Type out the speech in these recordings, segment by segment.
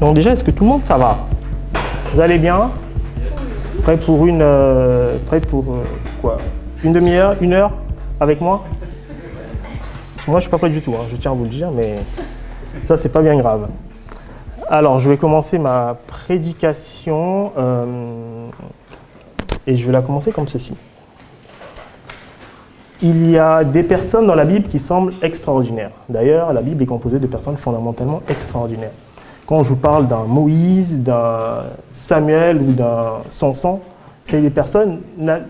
Donc déjà, est-ce que tout le monde, ça va Vous allez bien Prêt pour une... euh, prêt pour euh, quoi Une demi-heure Une heure Avec moi Moi, je suis pas prêt du tout, hein, je tiens à vous le dire, mais ça, c'est pas bien grave. Alors, je vais commencer ma prédication euh, et je vais la commencer comme ceci. Il y a des personnes dans la Bible qui semblent extraordinaires. D'ailleurs, la Bible est composée de personnes fondamentalement extraordinaires. Quand je vous parle d'un Moïse, d'un Samuel ou d'un Samson, c'est des personnes,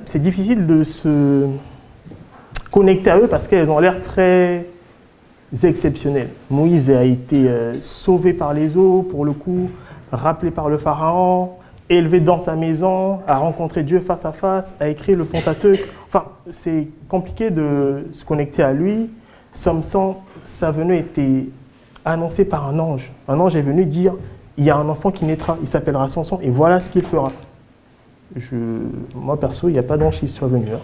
c'est difficile de se connecter à eux parce qu'elles ont l'air très exceptionnelles. Moïse a été euh, sauvé par les eaux, pour le coup, rappelé par le Pharaon, élevé dans sa maison, a rencontré Dieu face à face, a écrit le Pentateuque. Enfin, c'est compliqué de se connecter à lui. Samson, sa venue était annoncée par un ange. Un ange est venu dire il y a un enfant qui naîtra, il s'appellera Samson, et voilà ce qu'il fera. Je, moi, perso, il n'y a pas d'ange qui soit venu. hein.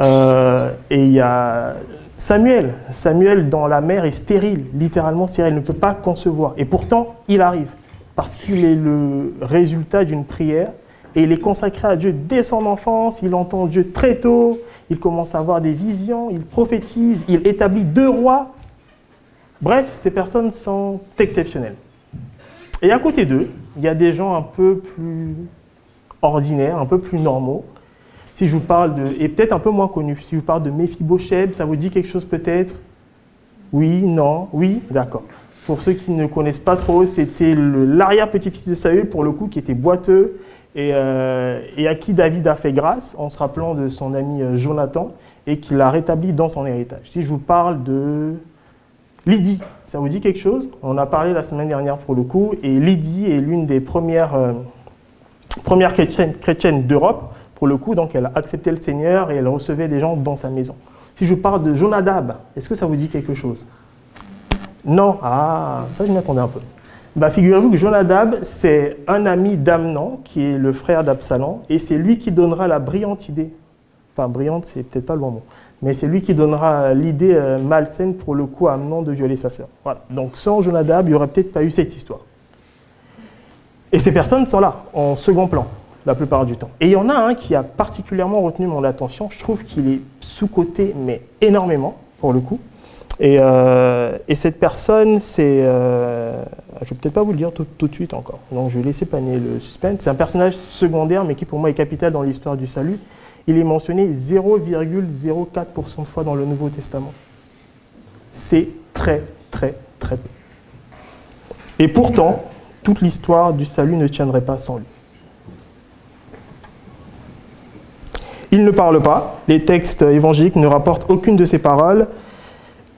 Euh, et il y a Samuel. Samuel, dans la mer, est stérile, littéralement stérile, il ne peut pas concevoir. Et pourtant, il arrive, parce qu'il est le résultat d'une prière, et il est consacré à Dieu dès son enfance, il entend Dieu très tôt, il commence à avoir des visions, il prophétise, il établit deux rois. Bref, ces personnes sont exceptionnelles. Et à côté d'eux, il y a des gens un peu plus ordinaires, un peu plus normaux. Si je vous parle de, et peut-être un peu moins connus, si je vous parle de Mephibosheth, ça vous dit quelque chose peut-être? Oui, non, oui, d'accord. Pour ceux qui ne connaissent pas trop, c'était l'arrière-petit-fils de Saül, pour le coup, qui était boiteux et, euh, et à qui David a fait grâce en se rappelant de son ami euh, Jonathan et qui l'a rétabli dans son héritage. Si je vous parle de Lydie, ça vous dit quelque chose? On a parlé la semaine dernière pour le coup, et Lydie est l'une des premières, euh, chrétiennes, d'Europe, pour le coup, donc elle a accepté le Seigneur et elle recevait des gens dans sa maison. Si je vous parle de Jonadab, est-ce que ça vous dit quelque chose? Non Ah, ça je m'attendais un peu. Bah, Figurez-vous que Jonadab, c'est un ami d'Amnon, qui est le frère d'Absalom, et c'est lui qui donnera la brillante idée. Enfin, brillante, c'est peut-être pas le bon mot. Mais c'est lui qui donnera l'idée euh, malsaine pour le coup à Amnon de violer sa sœur. Voilà. Donc sans Jonadab, il n'y aurait peut-être pas eu cette histoire. Et ces personnes sont là, en second plan, la plupart du temps. Et il y en a un qui a particulièrement retenu mon attention. Je trouve qu'il est sous-coté, mais énormément, pour le coup. Et, euh, et cette personne, c'est. euh, je ne vais peut-être pas vous le dire tout, tout de suite encore. Donc je vais laisser planer le suspense. C'est un personnage secondaire, mais qui pour moi est capital dans l'histoire du salut. Il est mentionné 0,04% de fois dans le Nouveau Testament. C'est très, très, très peu. Et pourtant, toute l'histoire du salut ne tiendrait pas sans lui. Il ne parle pas, les textes évangéliques ne rapportent aucune de ses paroles,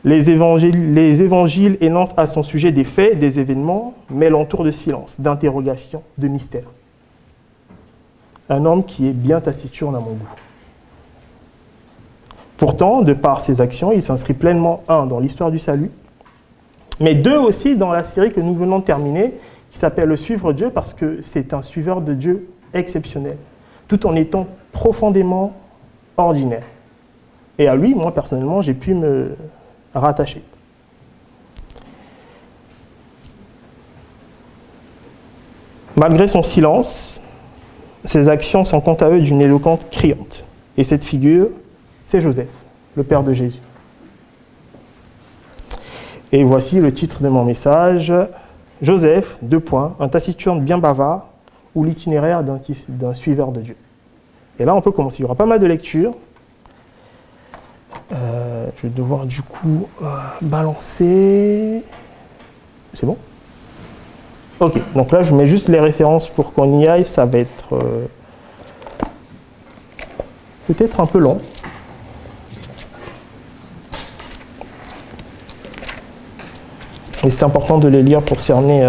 les évangiles, les évangiles énoncent à son sujet des faits, des événements, mais l'entourent de silence, d'interrogation, de mystère. Un homme qui est bien taciturne à mon goût. Pourtant, de par ses actions, il s'inscrit pleinement, un, dans l'histoire du salut, mais deux aussi dans la série que nous venons de terminer, qui s'appelle Le Suivre Dieu, parce que c'est un suiveur de Dieu exceptionnel, tout en étant profondément ordinaire. Et à lui, moi personnellement, j'ai pu me rattacher. Malgré son silence, ses actions sont quant à eux d'une éloquente criante. Et cette figure, c'est Joseph, le père de Jésus. Et voici le titre de mon message. Joseph, deux points, un taciturne bien bavard ou l'itinéraire d'un suiveur de Dieu. Et là, on peut commencer. Il y aura pas mal de lectures. Euh, je vais devoir du coup euh, balancer. C'est bon? Ok, donc là, je mets juste les références pour qu'on y aille. Ça va être euh, peut-être un peu long. Et c'est important de les lire pour cerner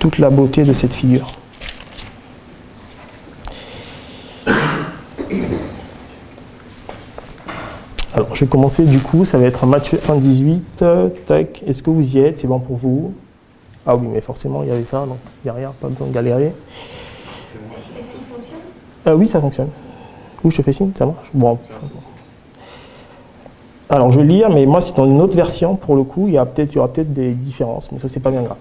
toute la beauté de cette figure. Alors, je vais commencer du coup, ça va être Matthieu 1, 18. euh, tac, est-ce que vous y êtes? C'est bon pour vous? Ah oui, mais forcément, il y avait ça, donc il pas besoin de galérer. Est-ce qu'il fonctionne oui, ça fonctionne. Ou je te fais signe, ça marche Bon. Alors je vais lire, mais moi c'est dans une autre version pour le coup, il y, a peut il y aura peut-être des différences, mais ça c'est pas bien grave.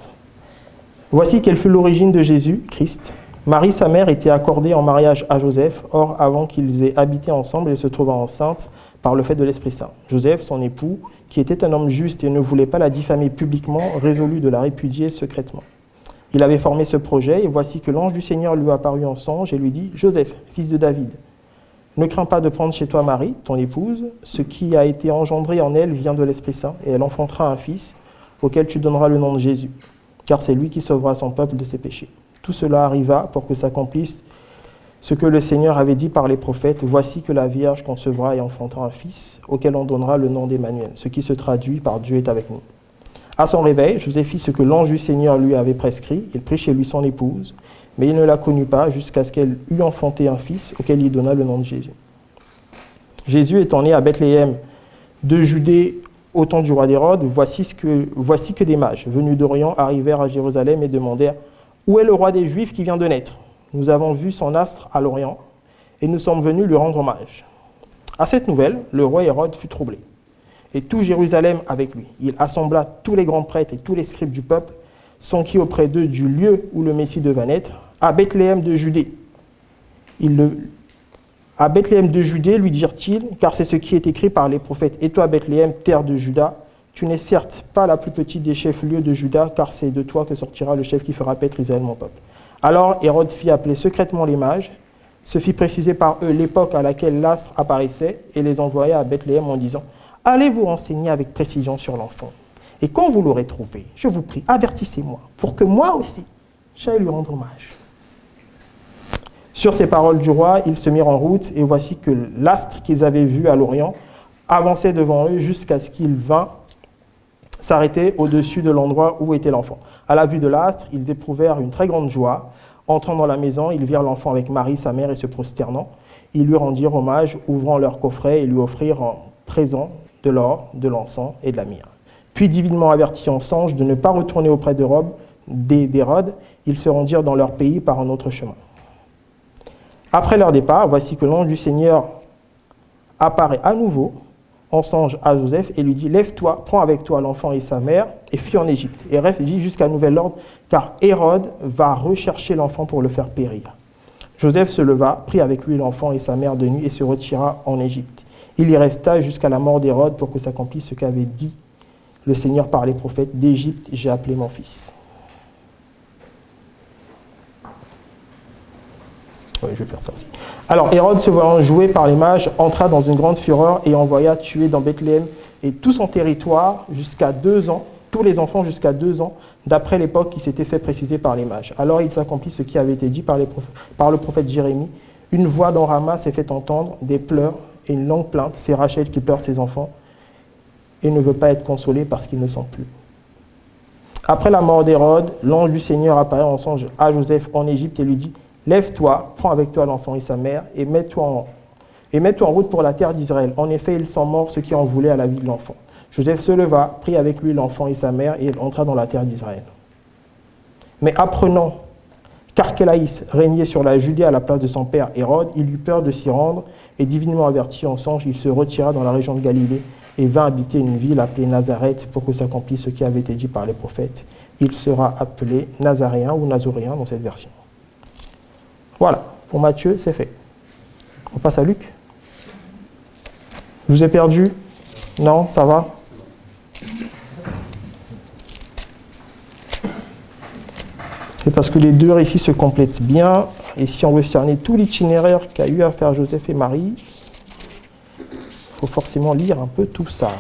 Voici quelle fut l'origine de Jésus, Christ. Marie, sa mère, était accordée en mariage à Joseph, or avant qu'ils aient habité ensemble, elle se trouva enceinte par le fait de l'Esprit Saint. Joseph, son époux, qui était un homme juste et ne voulait pas la diffamer publiquement, résolut de la répudier secrètement. Il avait formé ce projet, et voici que l'ange du Seigneur lui apparut en songe et lui dit, Joseph, fils de David, ne crains pas de prendre chez toi Marie, ton épouse, ce qui a été engendré en elle vient de l'Esprit Saint, et elle enfantera un fils, auquel tu donneras le nom de Jésus, car c'est lui qui sauvera son peuple de ses péchés. Tout cela arriva pour que s'accomplisse ce que le Seigneur avait dit par les prophètes, voici que la Vierge concevra et enfantera un fils, auquel on donnera le nom d'Emmanuel, ce qui se traduit par Dieu est avec nous. À son réveil, Joseph fit ce que l'ange du Seigneur lui avait prescrit, il prit chez lui son épouse, mais il ne la connut pas jusqu'à ce qu'elle eût enfanté un fils, auquel il donna le nom de Jésus. Jésus étant né à Bethléem de Judée au temps du roi d'Hérode, voici, voici que des mages venus d'Orient arrivèrent à Jérusalem et demandèrent Où est le roi des Juifs qui vient de naître? Nous avons vu son astre à l'Orient et nous sommes venus lui rendre hommage. À cette nouvelle, le roi Hérode fut troublé, et tout Jérusalem avec lui. Il assembla tous les grands prêtres et tous les scribes du peuple, s'enquit auprès d'eux du lieu où le Messie devait naître, à Bethléem de Judée. Il à Bethléem de Judée, lui dirent-ils, car c'est ce qui est écrit par les prophètes. Et toi, Bethléem, terre de Juda, tu n'es certes pas la plus petite des chefs-lieux de Juda, car c'est de toi que sortira le chef qui fera paître Israël, mon peuple. Alors Hérode fit appeler secrètement les mages, se fit préciser par eux l'époque à laquelle l'astre apparaissait et les envoya à Bethléem en disant Allez vous renseigner avec précision sur l'enfant. Et quand vous l'aurez trouvé, je vous prie, avertissez-moi, pour que moi aussi, j'aille lui rendre hommage. Sur ces paroles du roi, ils se mirent en route, et voici que l'astre qu'ils avaient vu à l'Orient avançait devant eux jusqu'à ce qu'il vint s'arrêter au-dessus de l'endroit où était l'enfant. À la vue de l'astre, ils éprouvèrent une très grande joie. Entrant dans la maison, ils virent l'enfant avec Marie, sa mère, et se prosternant. Ils lui rendirent hommage, ouvrant leur coffret et lui offrirent en présent de l'or, de l'encens et de la myrrhe. Puis, divinement avertis en songe de ne pas retourner auprès d'Hérode, ils se rendirent dans leur pays par un autre chemin. Après leur départ, voici que l'ange du Seigneur apparaît à nouveau à Joseph et lui dit Lève-toi, prends avec toi l'enfant et sa mère et fuis en Égypte. Et reste dit jusqu'à nouvel ordre, car Hérode va rechercher l'enfant pour le faire périr. Joseph se leva, prit avec lui l'enfant et sa mère de nuit et se retira en Égypte. Il y resta jusqu'à la mort d'Hérode pour que s'accomplisse ce qu'avait dit le Seigneur par les prophètes D'Égypte, j'ai appelé mon fils. Oui, je vais faire ça aussi. Alors Hérode, se voyant joué par les mages, entra dans une grande fureur et envoya tuer dans Bethléem et tout son territoire jusqu'à deux ans, tous les enfants jusqu'à deux ans, d'après l'époque qui s'était fait préciser par les mages. Alors il s'accomplit ce qui avait été dit par, le prophète Jérémie. Une voix dans Rama s'est fait entendre, des pleurs et une longue plainte. C'est Rachel qui pleure ses enfants et ne veut pas être consolée parce qu'ils ne sont plus. Après la mort d'Hérode, l'ange du Seigneur apparaît en songe à Joseph en Égypte et lui dit Lève-toi, prends avec toi l'enfant et sa mère, et mets-toi en, route pour la terre d'Israël. En effet, ils sont morts ceux qui en voulaient à la vie de l'enfant. Joseph se leva, prit avec lui l'enfant et sa mère, et il entra dans la terre d'Israël. Mais apprenant qu'Archélaïs régnait sur la Judée à la place de son père Hérode, il eut peur de s'y rendre, et divinement averti en songe, il se retira dans la région de Galilée et vint habiter une ville appelée Nazareth pour que s'accomplisse ce qui avait été dit par les prophètes. Il sera appelé Nazaréen ou Nazoréen dans cette version. Voilà, pour Matthieu, c'est fait. On passe à Luc. Je vous ai perdu? Non, ça va? C'est parce que les deux récits se complètent bien. Et si on veut cerner tout l'itinéraire qu'a eu à faire Joseph et Marie, il faut forcément lire un peu tout ça.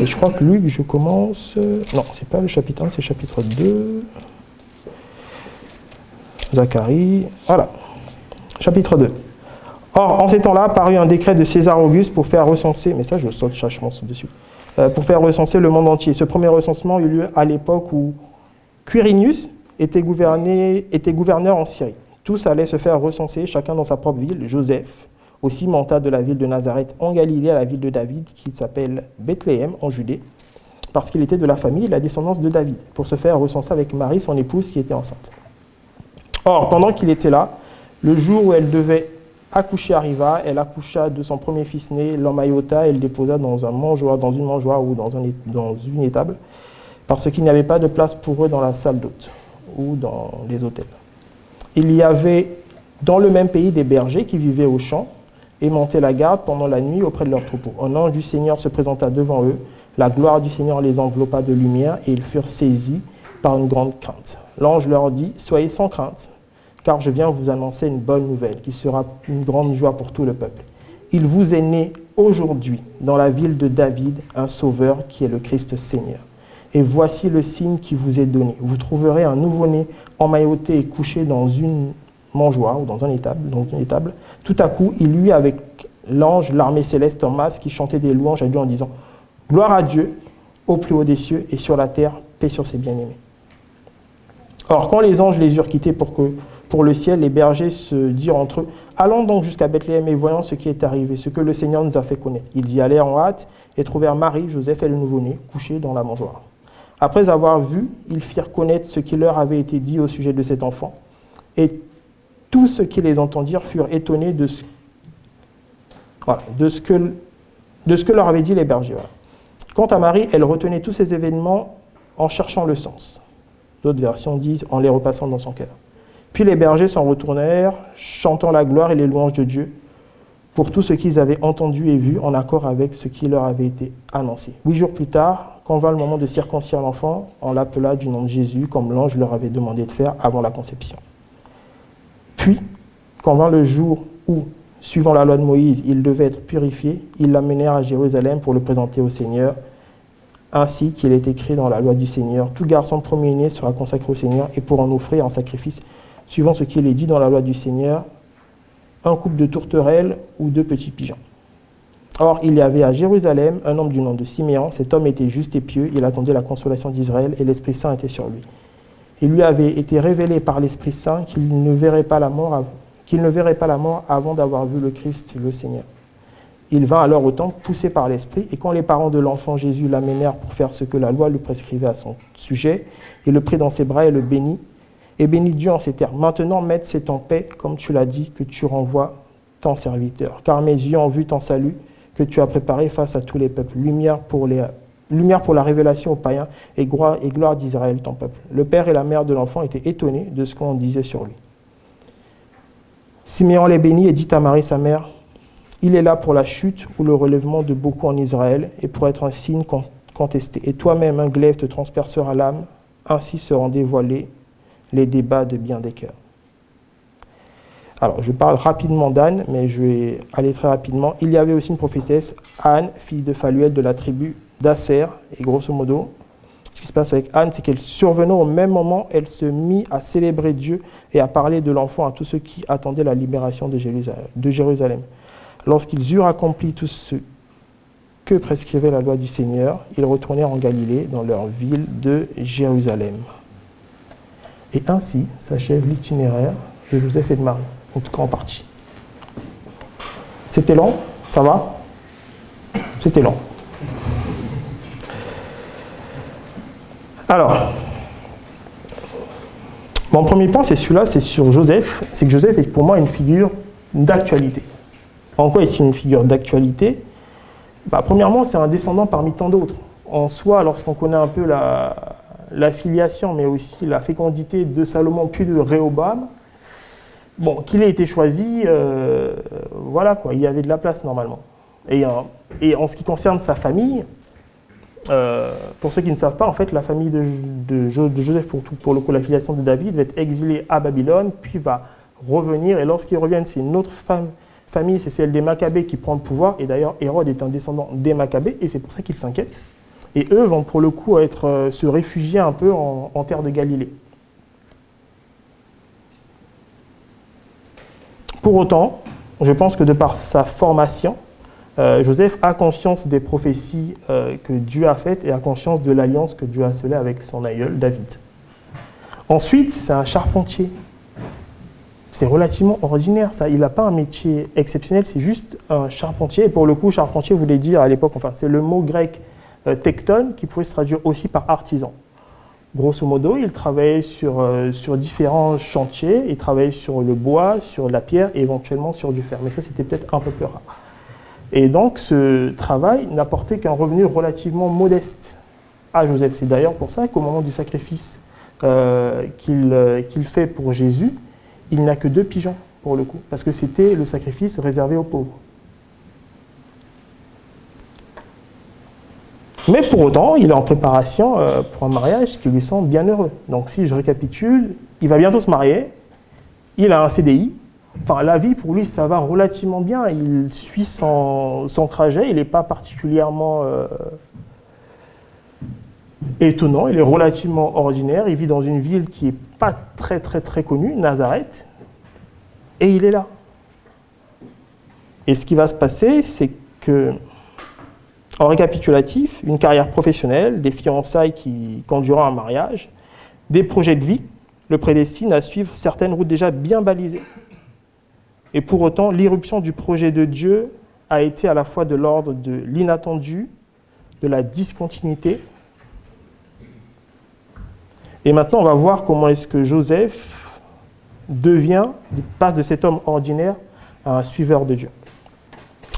Et je crois que Luc, je commence. Non, c'est pas le chapitre 1, c'est le chapitre 2. Zacharie. Voilà. Chapitre 2. Or, en ces temps-là, parut un décret de César Auguste pour faire recenser, mais ça je saute chachement dessus, euh, pour faire recenser le monde entier. Ce premier recensement eut lieu à l'époque où Quirinius était, était gouverneur en Syrie. Tous allaient se faire recenser, chacun dans sa propre ville. Joseph aussi monta de la ville de Nazareth en Galilée à la ville de David, qui s'appelle Bethléem en Judée, parce qu'il était de la famille et la descendance de David, pour se faire recenser avec Marie, son épouse, qui était enceinte. Or, pendant qu'il était là, le jour où elle devait accoucher arriva, elle accoucha de son premier fils né, l'emmaillota et le déposa dans un mangeoire, dans une mangeoire ou dans, un, dans une étable, parce qu'il n'y avait pas de place pour eux dans la salle d'hôte ou dans les hôtels. Il y avait dans le même pays des bergers qui vivaient au champ et montaient la garde pendant la nuit auprès de leurs troupeaux. Un ange du Seigneur se présenta devant eux, la gloire du Seigneur les enveloppa de lumière et ils furent saisis par une grande crainte. L'ange leur dit, Soyez sans crainte, car je viens vous annoncer une bonne nouvelle qui sera une grande joie pour tout le peuple. Il vous est né aujourd'hui dans la ville de David un sauveur qui est le Christ Seigneur. Et voici le signe qui vous est donné. Vous trouverez un nouveau-né emmailloté et couché dans une mangeoire ou dans, un étable, une étable. Tout à coup, il lui avec l'ange, l'armée céleste en masse, qui chantait des louanges à Dieu en disant Gloire à Dieu au plus haut des cieux et sur la terre, paix sur ses bien-aimés. Or, quand les anges les eurent quittés pour, que, pour le ciel, les bergers se dirent entre eux Allons donc jusqu'à Bethléem et voyons ce qui est arrivé, ce que le Seigneur nous a fait connaître. Ils y allèrent en hâte et trouvèrent Marie, Joseph et le nouveau-né couchés dans la mangeoire. Après avoir vu, ils firent connaître ce qui leur avait été dit au sujet de cet enfant. Et tous ceux qui les entendirent furent étonnés de ce, que leur avaient dit les bergers. Quant à Marie, elle retenait tous ces événements en cherchant le sens. D'autres versions disent en les repassant dans son cœur. Puis les bergers s'en retournèrent, chantant la gloire et les louanges de Dieu pour tout ce qu'ils avaient entendu et vu en accord avec ce qui leur avait été annoncé. Huit jours plus tard, quand vint le moment de circoncire l'enfant, on l'appela du nom de Jésus, comme l'ange leur avait demandé de faire avant la conception. Puis, quand vint le jour où, suivant la loi de Moïse, il devait être purifié, ils l'amenèrent à Jérusalem pour le présenter au Seigneur, ainsi qu'il est écrit dans la loi du Seigneur. Tout garçon premier-né sera consacré au Seigneur et pour en offrir un sacrifice, suivant ce qu'il est dit dans la loi du Seigneur, un couple de tourterelles ou deux petits pigeons. Or, il y avait à Jérusalem un homme du nom de Siméon. Cet homme était juste et pieux. Il attendait la consolation d'Israël et l'Esprit Saint était sur lui. Il lui avait été révélé par l'Esprit Saint qu'il ne verrait pas la mort, qu'il ne verrait pas la mort avant d'avoir vu le Christ, le Seigneur. Il vint alors au temple, poussé par l'Esprit, et quand les parents de l'enfant Jésus l'amenèrent pour faire ce que la loi lui prescrivait à son sujet, il le prit dans ses bras et le bénit, et bénit Dieu en ces termes. Maintenant, maître, c'est en paix, comme tu l'as dit, que tu renvoies ton serviteur. Car mes yeux ont vu ton salut, que tu as préparé face à tous les peuples, lumière pour, les, lumière pour la révélation aux païens et gloire, et gloire d'Israël, ton peuple. Le père et la mère de l'enfant étaient étonnés de ce qu'on disait sur lui. Siméon les bénit et dit à Marie, sa mère, il est là pour la chute ou le relèvement de beaucoup en Israël et pour être un signe contesté. Et toi-même, un glaive te transpercera l'âme, ainsi seront dévoilés les débats de bien des cœurs. Alors, je parle rapidement d'Anne, mais je vais aller très rapidement. Il y avait aussi une prophétesse, Anne, fille de Phaluel de la tribu d'Asser. Et grosso modo, ce qui se passe avec Anne, c'est qu'elle survenant au même moment, elle se mit à célébrer Dieu et à parler de l'enfant à tous ceux qui attendaient la libération de Jérusalem. Lorsqu'ils eurent accompli tout ce que prescrivait la loi du Seigneur, ils retournèrent en Galilée, dans leur ville de Jérusalem. Et ainsi s'achève l'itinéraire de Joseph et de Marie en tout cas en partie. C'était long, ça va? C'était long. Alors, mon premier point, c'est celui-là, c'est sur Joseph. C'est que Joseph est pour moi une figure d'actualité. En quoi est-il une figure d'actualité? Bah, Premièrement, c'est un descendant parmi tant d'autres. En soi, lorsqu'on connaît un peu la, la, filiation, mais aussi la fécondité de Salomon puis de Réhobam, Bon, qu'il ait été choisi, euh, voilà quoi, il y avait de la place normalement. Et, en ce qui concerne sa famille, euh, pour ceux qui ne savent pas, en fait, la famille de, Joseph, pour, pour le coup, la filiation de David, va être exilée à Babylone, puis va revenir, et lorsqu'ils reviennent, c'est une autre famille, c'est celle des Maccabées qui prend le pouvoir, et d'ailleurs, Hérode est un descendant des Maccabées, et c'est pour ça qu'ils s'inquiètent. Et eux vont pour le coup euh, se réfugier un peu en, en terre de Galilée. Pour autant, je pense que de par sa formation, euh, Joseph a conscience des prophéties euh, que Dieu a faites et a conscience de l'alliance que Dieu a scellée avec son aïeul David. Ensuite, c'est un charpentier. C'est relativement ordinaire, ça. Il n'a pas un métier exceptionnel, c'est juste un charpentier. Et pour le coup, charpentier voulait dire à l'époque, enfin, c'est le mot grec euh, tecton qui pouvait se traduire aussi par artisan. Grosso modo, il travaillait sur, euh, sur différents chantiers, il travaillait sur le bois, sur la pierre et éventuellement sur du fer. Mais ça, c'était peut-être un peu plus rare. Et donc, ce travail n'apportait qu'un revenu relativement modeste à Joseph. C'est d'ailleurs pour ça qu'au moment du sacrifice euh, qu'il fait pour Jésus, il n'a que deux pigeons pour le coup, parce que c'était le sacrifice réservé aux pauvres. Mais pour autant, il est en préparation euh, pour un mariage qui lui semble bien heureux. Donc si je récapitule, il va bientôt se marier, il a un CDI, enfin la vie pour lui ça va relativement bien, il suit son, trajet, il n'est pas particulièrement euh, étonnant, il est relativement ordinaire, il vit dans une ville qui n'est pas très très très connue, Nazareth, et il est là. Et ce qui va se passer, c'est que en récapitulatif, une carrière professionnelle, des fiançailles qui conduiront à un mariage, des projets de vie le prédestinent à suivre certaines routes déjà bien balisées. Et pour autant, l'irruption du projet de Dieu a été à la fois de l'ordre de l'inattendu, de la discontinuité. Et maintenant, on va voir comment est-ce que Joseph devient, passe de cet homme ordinaire à un suiveur de Dieu.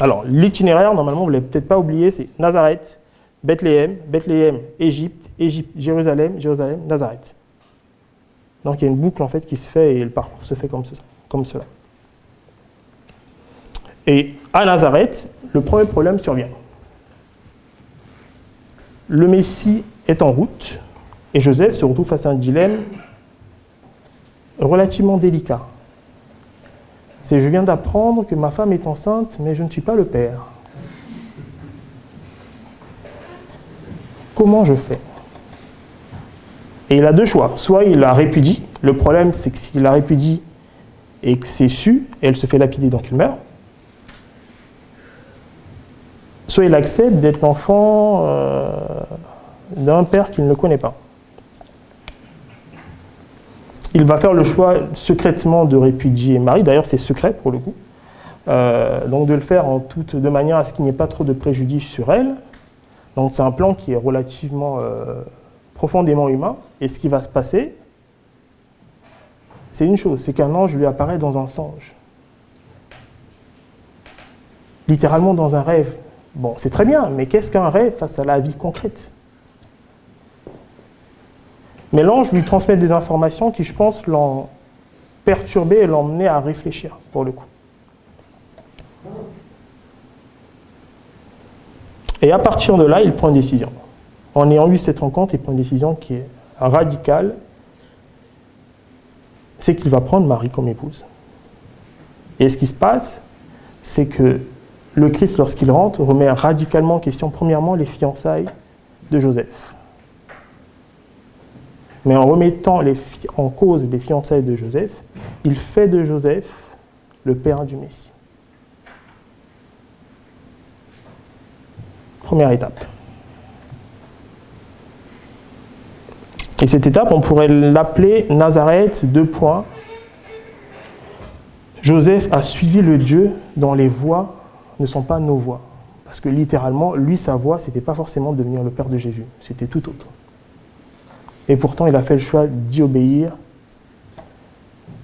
Alors, l'itinéraire, normalement, vous ne l'avez peut-être pas oublié, c'est Nazareth, Bethléem, Bethléem, Égypte, Égypte, Jérusalem, Jérusalem, Nazareth. Donc, il y a une boucle, en fait, qui se fait et le parcours se fait comme, comme cela. Et à Nazareth, le premier problème survient. Le Messie est en route et Joseph se retrouve face à un dilemme relativement délicat c'est je viens d'apprendre que ma femme est enceinte, mais je ne suis pas le père. Comment je fais? Et il a deux choix. Soit il la répudie. Le problème, c'est que s'il la répudie et que c'est su, elle se fait lapider, donc il meurt. Soit il accepte d'être l'enfant euh, d'un père qu'il ne connaît pas il va faire le choix secrètement de répudier Marie. D'ailleurs, c'est secret pour le coup. Euh, donc de le faire en toute, de manière à ce qu'il n'y ait pas trop de préjudice sur elle. Donc c'est un plan qui est relativement euh, profondément humain. Et ce qui va se passer, c'est une chose, c'est qu'un ange lui apparaît dans un songe. Littéralement dans un rêve. Bon, c'est très bien, mais qu'est-ce qu'un rêve face à la vie concrète? Mais l'ange lui transmet des informations qui, je pense, l'ont perturbé et l'ont à réfléchir, pour le coup. Et à partir de là, il prend une décision. En ayant eu cette rencontre, il prend une décision qui est radicale. C'est qu'il va prendre Marie comme épouse. Et ce qui se passe, c'est que le Christ, lorsqu'il rentre, remet radicalement en question, premièrement, les fiançailles de Joseph mais en remettant en cause les fiançailles de Joseph, il fait de Joseph le père du Messie. Première étape. Et cette étape, on pourrait l'appeler Nazareth, deux points. Joseph a suivi le Dieu dont les voies ne sont pas nos voies. Parce que littéralement, lui, sa voie, ce n'était pas forcément de devenir le Père de Jésus, c'était tout autre. Et pourtant, il a fait le choix d'y obéir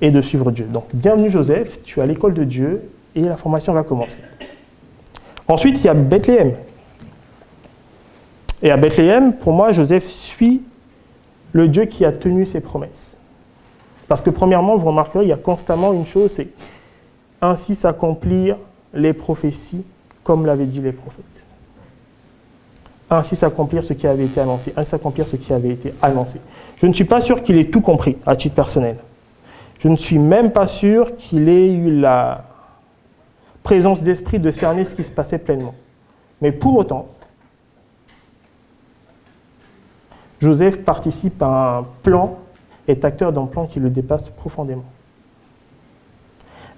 et de suivre Dieu. Donc, bienvenue Joseph, tu es à l'école de Dieu et la formation va commencer. Ensuite, il y a Bethléem. Et à Bethléem, pour moi, Joseph suit le Dieu qui a tenu ses promesses. Parce que premièrement, vous remarquerez, il y a constamment une chose, c'est ainsi s'accomplir les prophéties comme l'avaient dit les prophètes ainsi s'accomplir ce qui avait été annoncé, ainsi s'accomplir ce qui avait été annoncé. Je ne suis pas sûr qu'il ait tout compris à titre personnel. Je ne suis même pas sûr qu'il ait eu la présence d'esprit de cerner ce qui se passait pleinement. Mais pour autant, Joseph participe à un plan, est acteur d'un plan qui le dépasse profondément.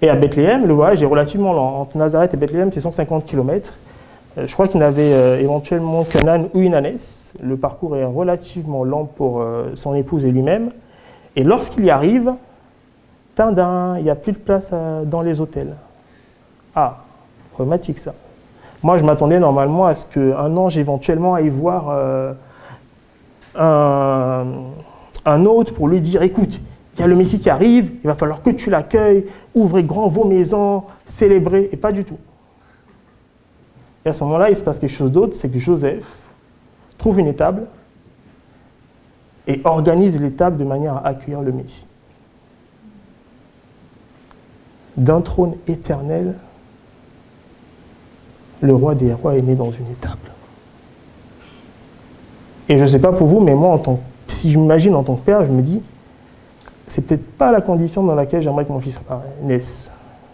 Et à Bethléem, le voyage est relativement lent. Entre Nazareth et Bethléem, c'est 150 km. Euh, je crois qu'il n'avait euh, éventuellement qu'un âne ou une ânesse. Le parcours est relativement lent pour euh, son épouse et lui-même. Et lorsqu'il y arrive, tindin, il n'y a plus de place dans les hôtels. Ah, problématique ça. Moi, je m'attendais normalement à ce qu'un ange éventuellement aille voir un, un autre pour lui dire, écoute, il y a le Messie qui arrive, il va falloir que tu l'accueilles, ouvrez grand vos maisons, célébrez, et pas du tout. Et à ce moment-là, il se passe quelque chose d'autre, c'est que Joseph trouve une étable et organise l'étable de manière à accueillir le Messie. D'un trône éternel, le roi des rois est né dans une étable. Et je ne sais pas pour vous, mais moi, en tant, si je m'imagine en tant que père, je me dis, c'est peut-être pas la condition dans laquelle j'aimerais que mon fils naisse.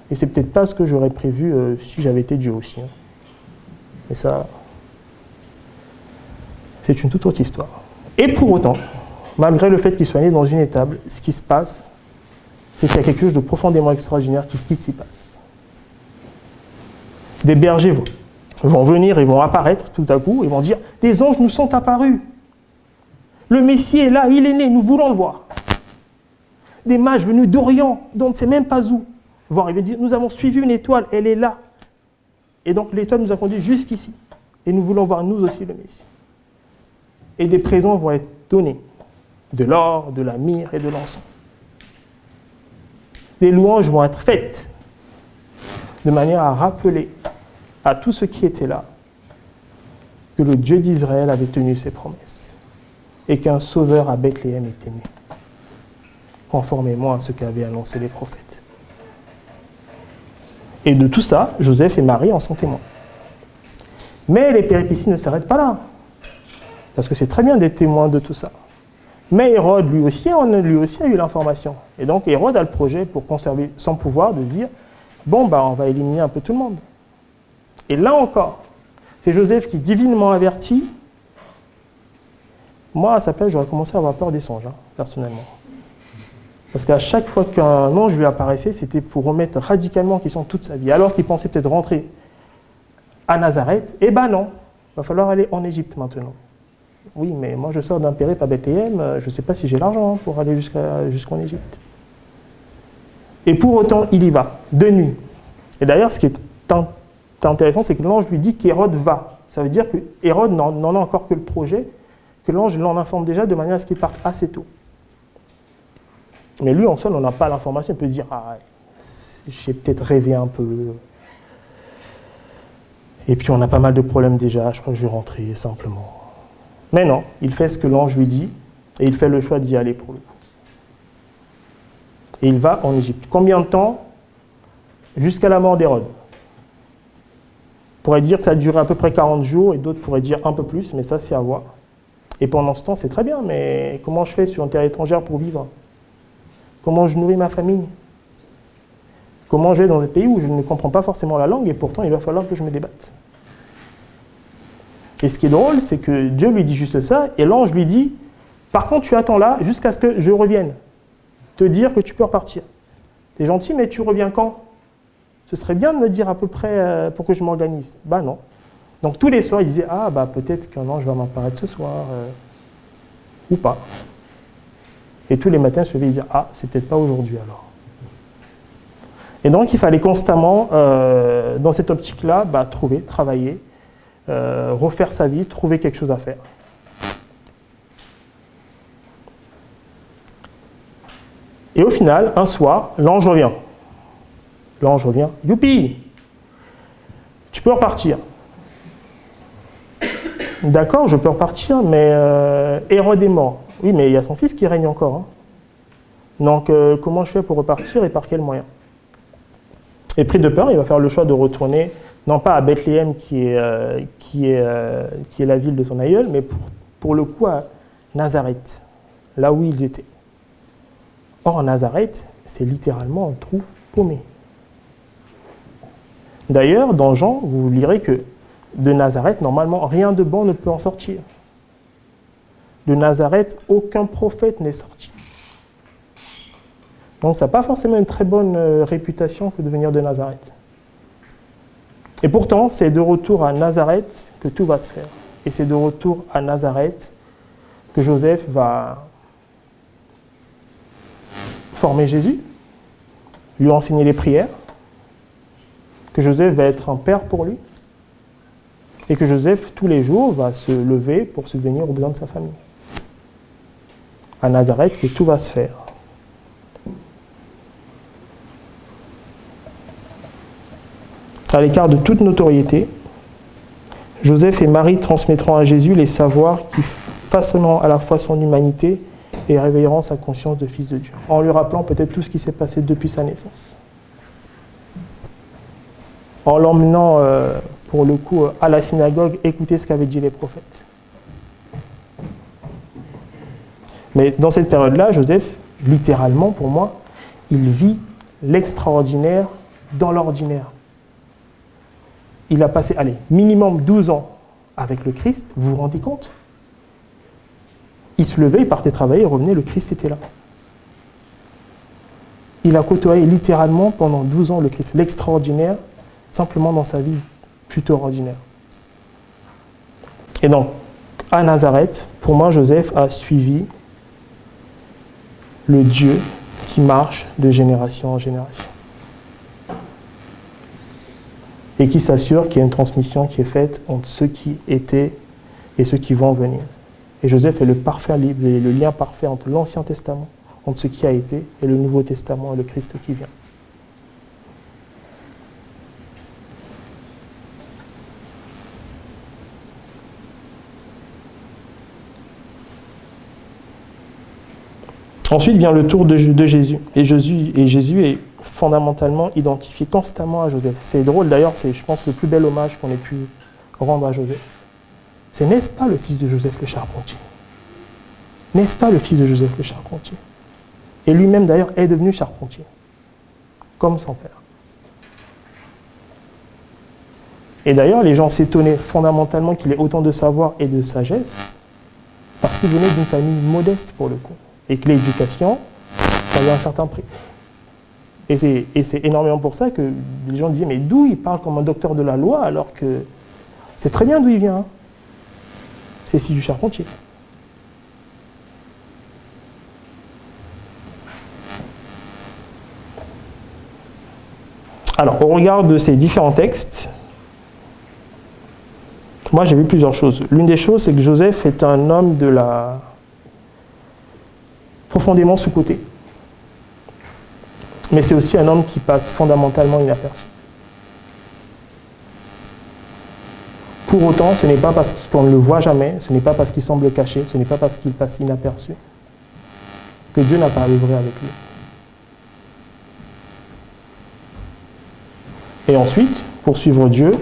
Et c'est peut-être pas ce que j'aurais prévu euh, si j'avais été Dieu aussi. Hein. Mais ça, c'est une toute autre histoire. Et pour autant, malgré le fait qu'il soit né dans une étable, ce qui se passe, c'est qu'il y a quelque chose de profondément extraordinaire qui, s'y passe. Des bergers vont venir, ils vont apparaître tout à coup, ils vont dire, des anges nous sont apparus. Le Messie est là, il est né, nous voulons le voir des mages venus d'Orient, dont on ne sait même pas où, vont arriver dire Nous avons suivi une étoile, elle est là. Et donc l'étoile nous a conduit jusqu'ici. Et nous voulons voir nous aussi le Messie. Et des présents vont être donnés de l'or, de la myrrhe et de l'encens. Des louanges vont être faites de manière à rappeler à tous ceux qui étaient là que le Dieu d'Israël avait tenu ses promesses et qu'un sauveur à Bethléem était né conformément à ce qu'avaient annoncé les prophètes. Et de tout ça, Joseph et Marie en sont témoins. Mais les péripéties ne s'arrêtent pas là. Parce que c'est très bien d'être témoin de tout ça. Mais Hérode, lui aussi, lui aussi a eu l'information. Et donc Hérode a le projet pour conserver son pouvoir de dire, bon, bah, on va éliminer un peu tout le monde. Et là encore, c'est Joseph qui, divinement averti, moi, à sa place, j'aurais commencé à avoir peur des songes, hein, personnellement. Parce qu'à chaque fois qu'un ange lui apparaissait, c'était pour remettre radicalement en question toute sa vie. Alors qu'il pensait peut-être rentrer à Nazareth, eh ben non, il va falloir aller en Égypte maintenant. Oui, mais moi je sors d'un périple à Bethléem, euh, je ne sais pas si j'ai l'argent pour aller jusqu'en Égypte. Et pour autant, il y va, de nuit. Et d'ailleurs, ce qui est intéressant, c'est que l'ange lui dit qu'Hérode va. Ça veut dire que Hérode n'en a encore que le projet, que l'ange l'en informe déjà de manière à ce qu'il parte assez tôt. Mais lui, en soi, on n'a pas l'information. Il peut dire Ah, j'ai peut-être rêvé un peu. Et puis, on a pas mal de problèmes déjà. Je crois que je vais rentrer simplement. Mais non, il fait ce que l'ange lui dit et il fait le choix d'y aller pour lui. Et il va en Égypte. Combien de temps Jusqu'à la mort d'Hérode. On pourrait dire que ça a duré à peu près 40 jours et d'autres pourraient dire un peu plus, mais ça, c'est à voir. Et pendant ce temps, c'est très bien, mais comment je fais sur un terre étrangère pour vivre? Comment je nourris ma famille? Comment je vais dans des pays où je ne comprends pas forcément la langue et pourtant il va falloir que je me débatte? Et ce qui est drôle, c'est que Dieu lui dit juste ça et l'ange lui dit Par contre, tu attends là jusqu'à ce que je revienne, te dire que tu peux repartir. T'es gentil, mais tu reviens quand? Ce serait bien de me dire à peu près euh, pour que je m'organise. Bah non. Donc tous les soirs, il disait Ah, bah peut-être qu'un ange va m'apparaître ce soir, euh, ou pas. Et tous les matins, je vais dire Ah, c'est peut-être pas aujourd'hui alors. Et donc, il fallait constamment, euh, dans cette optique-là, bah, trouver, travailler, euh, refaire sa vie, trouver quelque chose à faire. Et au final, un soir, l'ange revient. L'ange revient. Youpi Tu peux repartir. D'accord, je peux repartir, mais euh. Oui, mais il y a son fils qui règne encore. Hein. Donc, euh, comment je fais pour repartir et par quels moyens Et pris de peur, il va faire le choix de retourner, non pas à Bethléem, qui est, euh, euh, qui est la ville de son aïeul, mais pour, pour, le coup à Nazareth, là où ils étaient. Or, Nazareth, c'est littéralement un trou paumé. D'ailleurs, dans Jean, vous lirez que de Nazareth, normalement, rien de bon ne peut en sortir de Nazareth, aucun prophète n'est sorti. Donc ça n'a pas forcément une très bonne euh, réputation que de venir de Nazareth. Et pourtant, c'est de retour à Nazareth que tout va se faire. Et c'est de retour à Nazareth que Joseph va former Jésus, lui enseigner les prières, que Joseph va être un père pour lui, et que Joseph, tous les jours, va se lever pour subvenir aux besoins de sa famille à Nazareth que tout va se faire. À l'écart de toute notoriété, Joseph et Marie transmettront à Jésus les savoirs qui façonneront à la fois son humanité et réveilleront sa conscience de fils de Dieu, en lui rappelant peut-être tout ce qui s'est passé depuis sa naissance. En l'emmenant, euh, pour le coup, à la synagogue, écouter ce qu'avaient dit les prophètes. Mais dans cette période-là, Joseph, littéralement pour moi, il vit l'extraordinaire dans l'ordinaire. Il a passé, allez, minimum 12 ans avec le Christ, vous vous rendez compte? Il se levait, il partait travailler, il revenait, le Christ était là. Il a côtoyé littéralement pendant 12 ans le Christ, l'extraordinaire, simplement dans sa vie plutôt ordinaire. Et donc, à Nazareth, pour moi, Joseph a suivi le Dieu qui marche de génération en génération. Et qui s'assure qu'il y a une transmission qui est faite entre ceux qui étaient et ceux qui vont venir. Et Joseph est le, parfait, le lien parfait entre l'Ancien Testament, entre ce qui a été, et le Nouveau Testament et le Christ qui vient. Ensuite vient le tour de, Jésus. Et, Jésus. est fondamentalement identifié constamment à Joseph. C'est drôle d'ailleurs, c'est je pense le plus bel hommage qu'on ait pu rendre à Joseph. C'est n'est-ce pas le fils de Joseph le charpentier? N'est-ce pas le fils de Joseph le charpentier? Et lui-même d'ailleurs est devenu charpentier, comme son père. Et d'ailleurs, les gens s'étonnaient fondamentalement qu'il ait autant de savoir et de sagesse, parce qu'il venait d'une famille modeste pour le coup et que l'éducation, ça a un certain prix. Et c'est énormément pour ça que les gens disent, mais d'où il parle comme un docteur de la loi alors que c'est très bien d'où il vient. Hein. C'est fils du charpentier. Alors, au regard de ces différents textes, moi j'ai vu plusieurs choses. L'une des choses, c'est que Joseph est un homme de la, profondément sous-côté. Mais c'est aussi un homme qui passe fondamentalement inaperçu. Pour autant, ce n'est pas parce qu'on ne le voit jamais, ce n'est pas parce qu'il semble caché, ce n'est pas parce qu'il passe inaperçu que Dieu n'a pas œuvré avec lui. Et ensuite, pour suivre Dieu,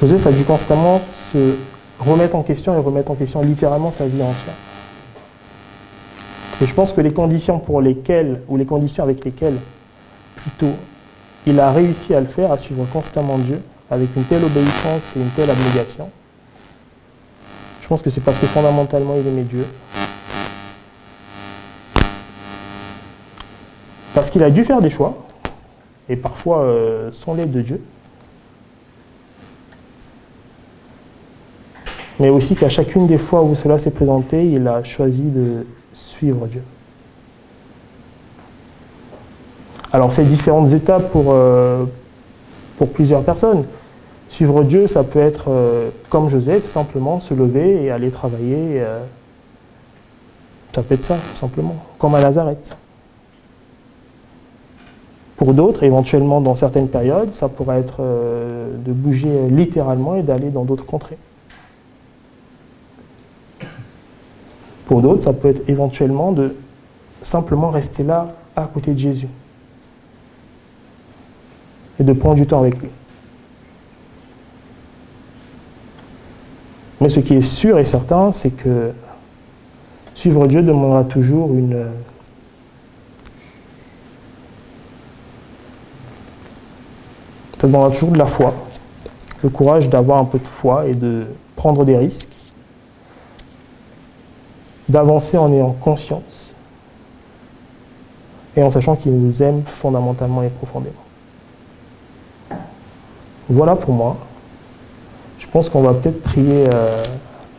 Joseph a dû constamment se remettre en question et remettre en question littéralement sa vie entière. Et je pense que les conditions pour lesquelles, ou les conditions avec lesquelles, plutôt, il a réussi à le faire, à suivre constamment Dieu, avec une telle obéissance et une telle abnégation, je pense que c'est parce que fondamentalement il aimait Dieu. Parce qu'il a dû faire des choix, et parfois euh, sans l'aide de Dieu. Mais aussi qu'à chacune des fois où cela s'est présenté, il a choisi de suivre Dieu. Alors c'est différentes étapes pour, euh, pour plusieurs personnes. Suivre Dieu, ça peut être euh, comme Joseph, simplement se lever et aller travailler. Euh, ça ça, simplement, comme à Nazareth. Pour d'autres, éventuellement dans certaines périodes, ça pourrait être de bouger littéralement et d'aller dans d'autres contrées. Pour d'autres, ça peut être éventuellement de simplement rester là, à côté de Jésus. Et de prendre du temps avec lui. Mais ce qui est sûr et certain, c'est que suivre Dieu demandera toujours une, ça demandera toujours de la foi, le courage d'avoir un peu de foi et de prendre des risques d'avancer en ayant conscience et en sachant qu'il nous aime fondamentalement et profondément. Voilà pour moi. Je pense qu'on va peut-être prier euh,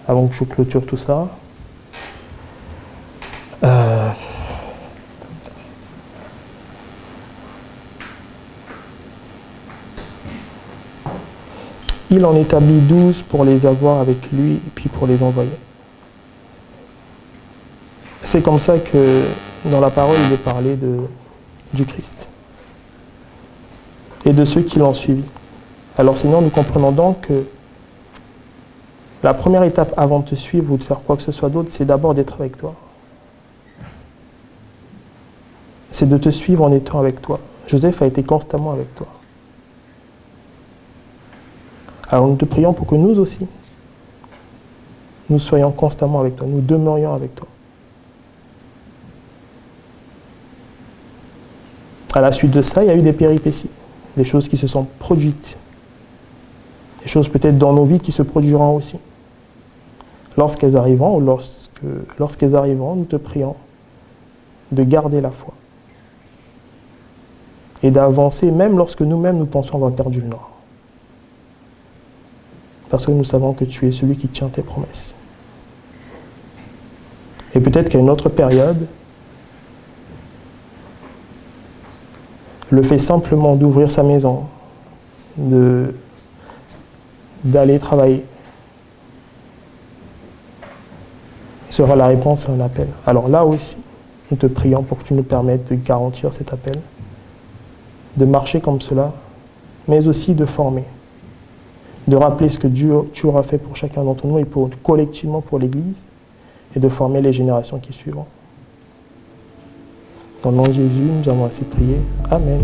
avant que je clôture tout ça. Euh, il en établit douze pour les avoir avec lui et puis pour les envoyer. C'est comme ça que dans la parole, il est parlé de, du Christ et de ceux qui l'ont suivi. Alors Seigneur, nous comprenons donc que la première étape avant de te suivre ou de faire quoi que ce soit d'autre, c'est d'abord d'être avec toi. C'est de te suivre en étant avec toi. Joseph a été constamment avec toi. Alors nous te prions pour que nous aussi, nous soyons constamment avec toi, nous demeurions avec toi. À la suite de ça, il y a eu des péripéties, des choses qui se sont produites, des choses peut-être dans nos vies qui se produiront aussi. Lorsqu'elles arriveront lorsqu'elles arriveront, nous te prions de garder la foi et d'avancer même lorsque nous-mêmes nous pensons avoir perdu le nord. Parce que nous savons que tu es celui qui tient tes promesses. Et peut-être qu'à une autre période, le fait simplement d'ouvrir sa maison, de, d'aller travailler, sera la réponse à un appel. Alors là aussi, nous te prions pour que tu nous permettes de garantir cet appel, de marcher comme cela, mais aussi de former, de rappeler ce que Dieu, tu auras fait pour chacun d'entre nous et collectivement pour l'Église, et de former les générations qui suivront. Le nom de Jésus, nous avons ainsi prié. Amen.